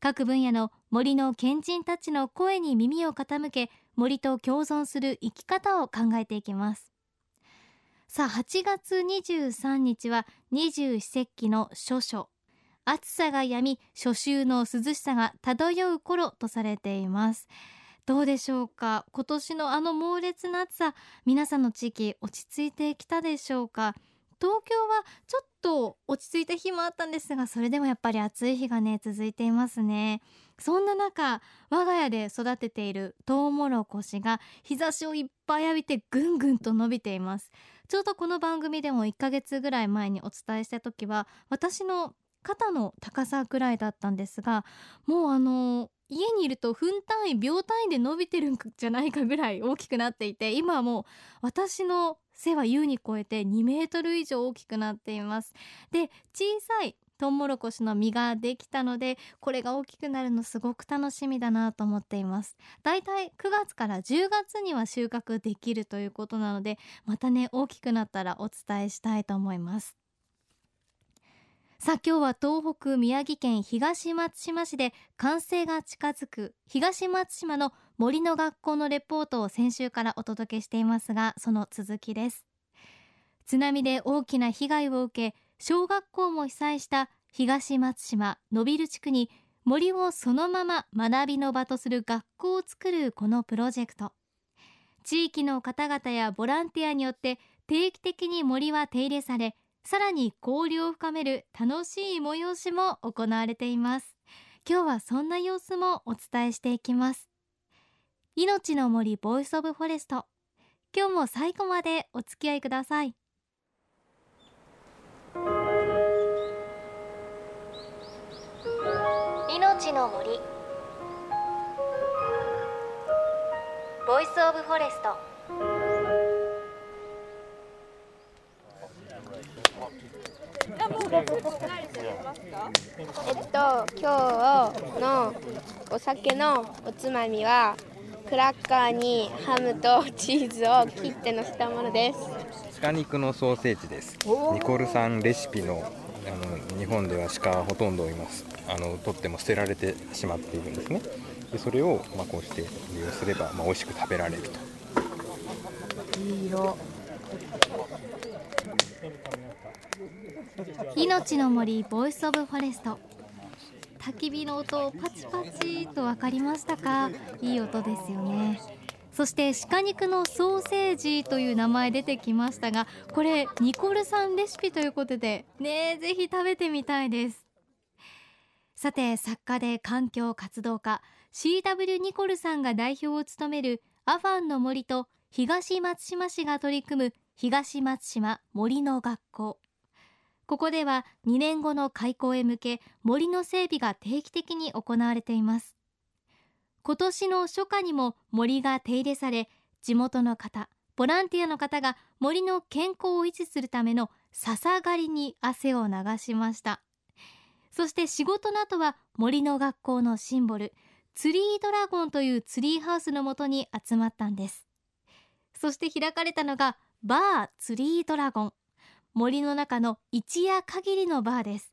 各分野の森の賢人たちの声に耳を傾け森と共存する生き方を考えていきます。さあ8月23日は二十四節気の初暑暑さが止み初秋の涼しさが漂う頃とされています。どうでしょうか？今年のあの猛烈な暑さ皆さんの地域落ち着いてきたでしょうか？東京はちょっと落ち着いた日もあったんですがそれでもやっぱり暑い日がね続いていますね。そんな中我が家で育てているトウモロコシが日差しをいっぱい浴びてぐんぐんと伸びています。ちょうどこの番組でも1ヶ月ぐらい前にお伝えした時は私の肩の高さくらいだったんですがもうあの家にいると分単位秒単位で伸びてるんじゃないかぐらい大きくなっていて今はもう私の背は優に超えて2メートル以上大きくなっています。で小さいトウモロコシの実ができたのでこれが大きくなるのすごく楽しみだなと思っています。だいたい9月から10月には収穫できるということなのでまたね大きくなったらお伝えしたいと思います。さあ今日は東北宮城県東松島市で完成が近づく東松島の森の学校のレポートを先週からお届けしていますがその続きです。津波で大きな被害を受け小学校も被災した東松島野ビル地区に森をそのまま学びの場とする学校を作るこのプロジェクト。地域の方々やボランティアによって定期的に森は手入れされさらに交流を深める楽しい催しも行われています。今日はそんな様子もお伝えしていきます。命の森 Voice of Forest。今日も最後までお付き合いください。命の森。 Voice of Forest。えっと今日のお酒のおつまみはクラッカーにハムとチーズを切ってのせたものです。鹿肉のソーセージです。ニコルさんレシピのあの日本では鹿ほとんどいます。あの取っても捨てられてしまっているんですね。でそれを、まあ、こうして利用すれば、まあ、美味しく食べられると。いい色命の森 Voice of Forest 焚き火の音パチパチと分かりましたか？いい音ですよね。そして鹿肉のソーセージという名前出てきましたがこれニコルさんレシピということでねぜひ食べてみたいです。さて作家で環境活動家 CW ニコルさんが代表を務めるアファンの森と東松島市が取り組む東松島森の学校。ここでは2年後の開校へ向け森の整備が定期的に行われています。今年の初夏にも森が手入れされ地元の方ボランティアの方が森の健康を維持するための笹刈りに汗を流しました。そして仕事の後は森の学校のシンボルツリードラゴンというツリーハウスのもとに集まったんです。そして開かれたのがバーツリードラゴン。森の中の一夜限りのバーです。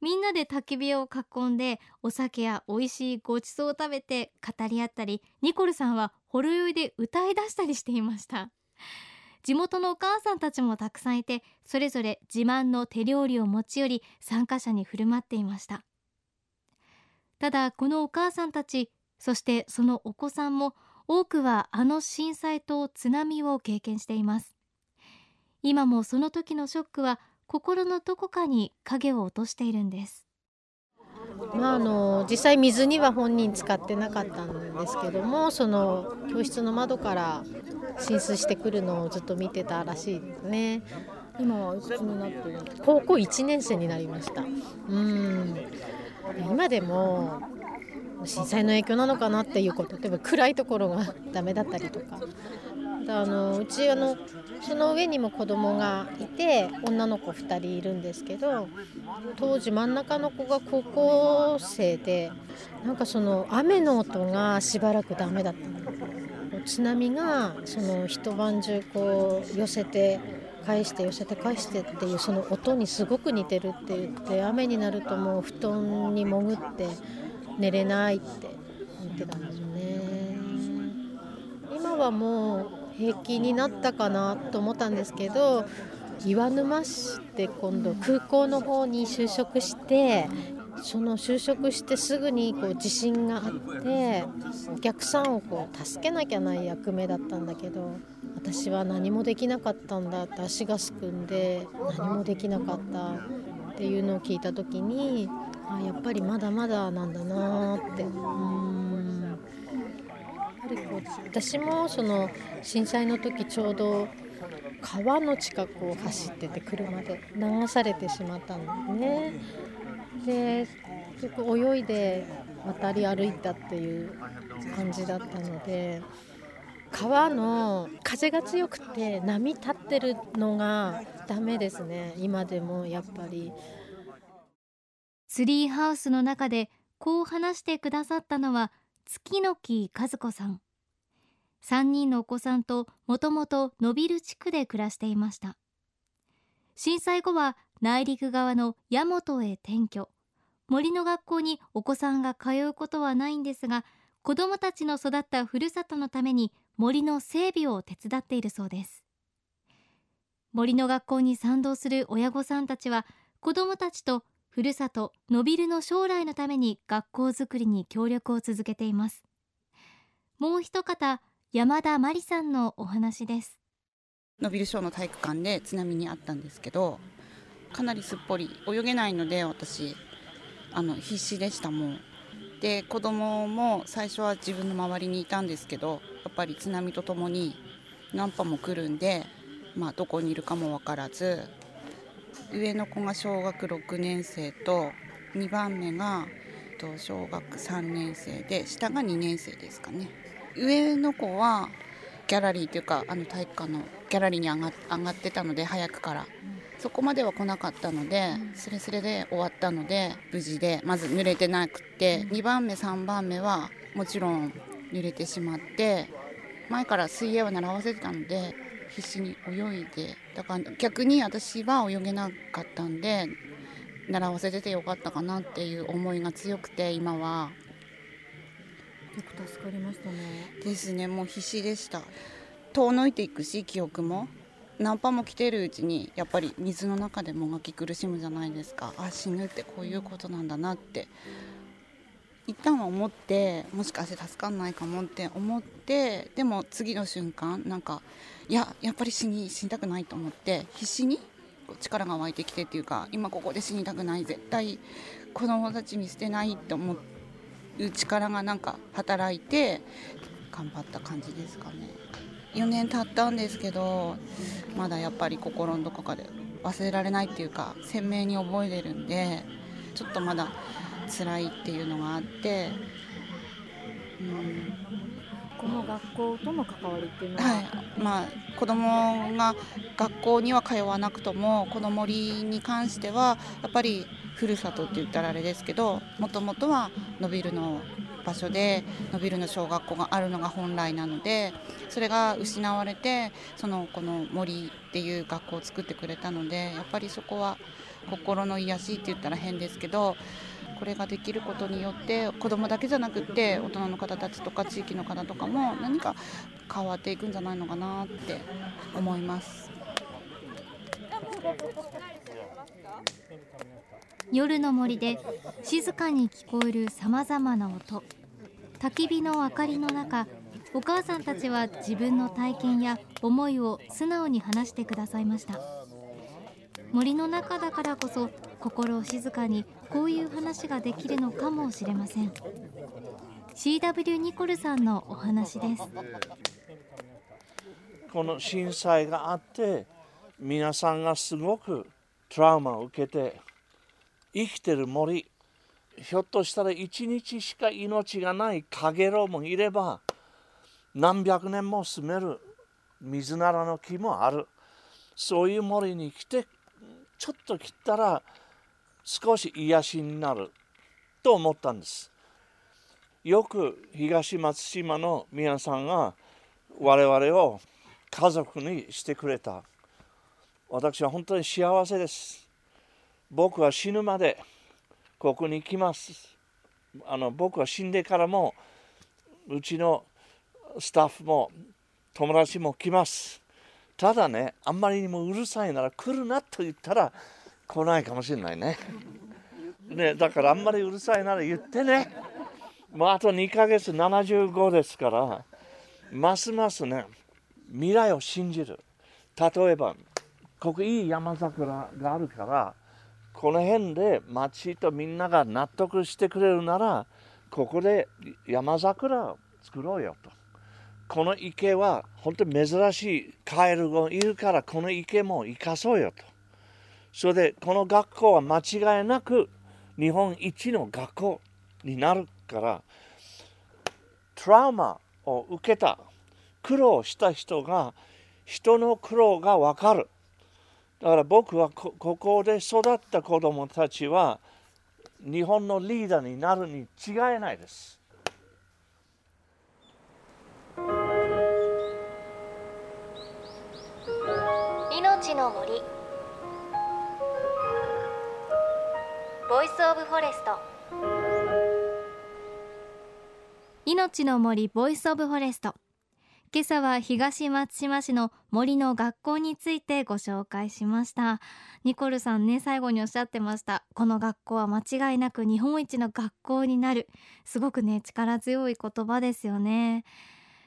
みんなで焚き火を囲んでお酒や美味しいごちそうを食べて語り合ったりニコルさんはほろ酔いで歌い出したりしていました。地元のお母さんたちもたくさんいてそれぞれ自慢の手料理を持ち寄り参加者に振る舞っていました。ただこのお母さんたちそしてそのお子さんも多くはあの震災と津波を経験しています。今もその時のショックは心のどこかに影を落としているんです。まあ、あの実際水には本人使ってなかったんですけどもその教室の窓から浸水してくるのをずっと見てたらしいですね。今はいくつになってる高校1年生になりました。うん。今でも震災の影響なのかなっていうこと例えば暗いところがダメだったりとかあのうちあのその上にも子供がいて女の子2人いるんですけど当時真ん中の子が高校生でなんかその雨の音がしばらくダメだったの。津波がその一晩中こう寄せて返して寄せて返してっていうその音にすごく似てるって言って雨になるともう布団に潜って寝れないって言ってたんですよね。今はもう平気になったかなと思ったんですけど岩沼市って今度空港の方に就職してその就職してすぐにこう地震があってお客さんをこう助けなきゃない役目だったんだけど私は何もできなかったんだって足がすくんで何もできなかったっていうのを聞いた時にあやっぱりまだまだなんだなってうん。私もその震災の時ちょうど川の近くを走ってて車で流されてしまったんですね。で結局泳いで渡り歩いたっていう感じだったので川の風が強くて波立ってるのがダメですね今でもやっぱりツリーハウスの中でこう話してくださったのは月の木和子さん。3人のお子さんともともと伸びる地区で暮らしていました。震災後は内陸側の大和へ転居。森の学校にお子さんが通うことはないんですが子どもたちの育ったふるさとのために森の整備を手伝っているそうです。森の学校に賛同する親御さんたちは子どもたちとふるさとのびるの将来のために学校づくりに協力を続けています。もう一方山田真理さんのお話です。のびる小の体育館で津波にあったんですけどかなりすっぽり泳げないので私あの必死でしたもん。で子供も最初は自分の周りにいたんですけどやっぱり津波とともに何波も来るんで、まあ、どこにいるかも分からず上の子が小学6年生と2番目が小学3年生で下が2年生ですかね。上の子はギャラリーというかあの体育館のギャラリーに上がってたので早くから、そこまでは来なかったので、すれすれで終わったので無事でまず濡れてなくて2番目3番目はもちろん濡れてしまって前から水泳は習わせてたので必死に泳いでだから逆に私は泳げなかったんで習わせててよかったかなっていう思いが強くて今は。よく助かりましたね。ですね。もう必死でした。遠のいていくし記憶も。ナンパも来てるうちにやっぱり水の中でもがき苦しむじゃないですか。あ死ぬってこういうことなんだなって一旦は思ってもしかして助かんないかもって思ってでも次の瞬間なんかいややっぱり死に死にたくないと思って必死に力が湧いてきてっていうか今ここで死にたくない絶対子供たち見捨てないって思う力がなんか働いて頑張った感じですかね。4年経ったんですけどまだやっぱり心のどこかで忘れられないっていうか鮮明に覚えてるんでちょっとまだ辛いっていうのがあってうん。この学校との関わりっていうのは、はい。まあ、子どもが学校には通わなくともこの森に関してはやっぱりふるさとって言ったらあれですけどもともとは伸びるの場所で伸びるの小学校があるのが本来なのでそれが失われてそのこの森っていう学校を作ってくれたのでやっぱりそこは心の癒しって言ったら変ですけどこれができることによって子どもだけじゃなくって大人の方たちとか地域の方とかも何か変わっていくんじゃないのかなって思います。夜の森で静かに聞こえるさまざまな音焚き火の明かりの中お母さんたちは自分の体験や思いを素直に話してくださいました森の中だからこそ心を静かにこういう話ができるのかもしれません。CW ニコルさんのお話です。この震災があって皆さんがすごくトラウマを受けて生きてる森ひょっとしたら一日しか命がないカゲロウもいれば何百年も住める水ならの木もある。そういう森に来てちょっと切ったら少し癒しになると思ったんです。よく東松島の皆さんが我々を家族にしてくれた。私は本当に幸せです。僕は死ぬまでここに来ます。あの僕は死んでからもうちのスタッフも友達も来ます。ただねあんまりにもうるさいなら来るなと言ったら来ないかもしれないね。ねだからあんまりうるさいなら言ってね。もうあと2ヶ月75ですからますますね未来を信じる。例えばここいい山桜があるからこの辺で町とみんなが納得してくれるならここで山桜を作ろうよと。この池は本当に珍しいカエルがいるからこの池も生かそうよと。それでこの学校は間違いなく日本一の学校になるからトラウマを受けた苦労した人が人の苦労が分かるだから僕はここで育った子どもたちは日本のリーダーになるに違いないです。命の森Voice of Forest。命の森 Voice of Forest。今朝は東松島市の森の学校についてご紹介しました。ニコルさんね最後におっしゃってました。この学校は間違いなく日本一の学校になる。すごくね力強い言葉ですよね。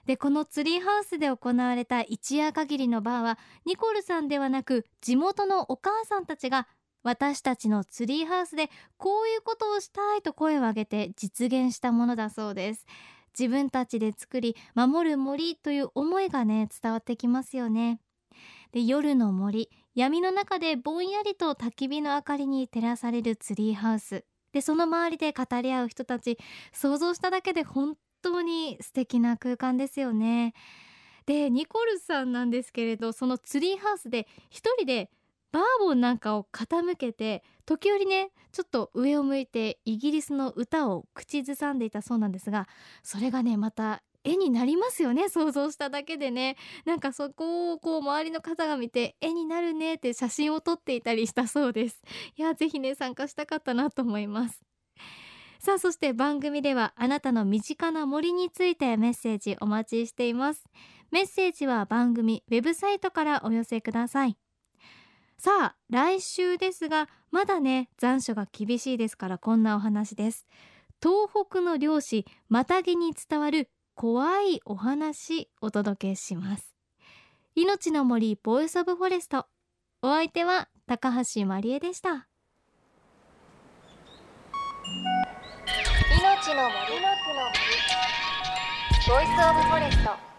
でこのツリーハウスで行われた一夜限りのバーはニコルさんではなく地元のお母さんたちが私たちのツリーハウスでこういうことをしたいと声を上げて実現したものだそうです。自分たちで作り守る森という思いがね伝わってきますよね。で夜の森闇の中でぼんやりと焚き火の明かりに照らされるツリーハウス。でその周りで語り合う人たち想像しただけで本当に素敵な空間ですよね。でニコルさんなんですけれどそのツリーハウスで一人でバーボンなんかを傾けて時折ねちょっと上を向いてイギリスの歌を口ずさんでいたそうなんですがそれがねまた絵になりますよね想像しただけでね。なんかそこをこう周りの方が見て絵になるねって写真を撮っていたりしたそうです。いやぜひね参加したかったなと思います。さあそして番組ではあなたの身近な森についてメッセージお待ちしています。メッセージは番組ウェブサイトからお寄せください。さあ来週ですがまだね残暑が厳しいですからこんなお話です。東北の猟師マタギに伝わる怖いお話お届けします。命の森 Voice of Forest。お相手は高橋万里恵でした。命の森の森。ボイスオブフォレスト。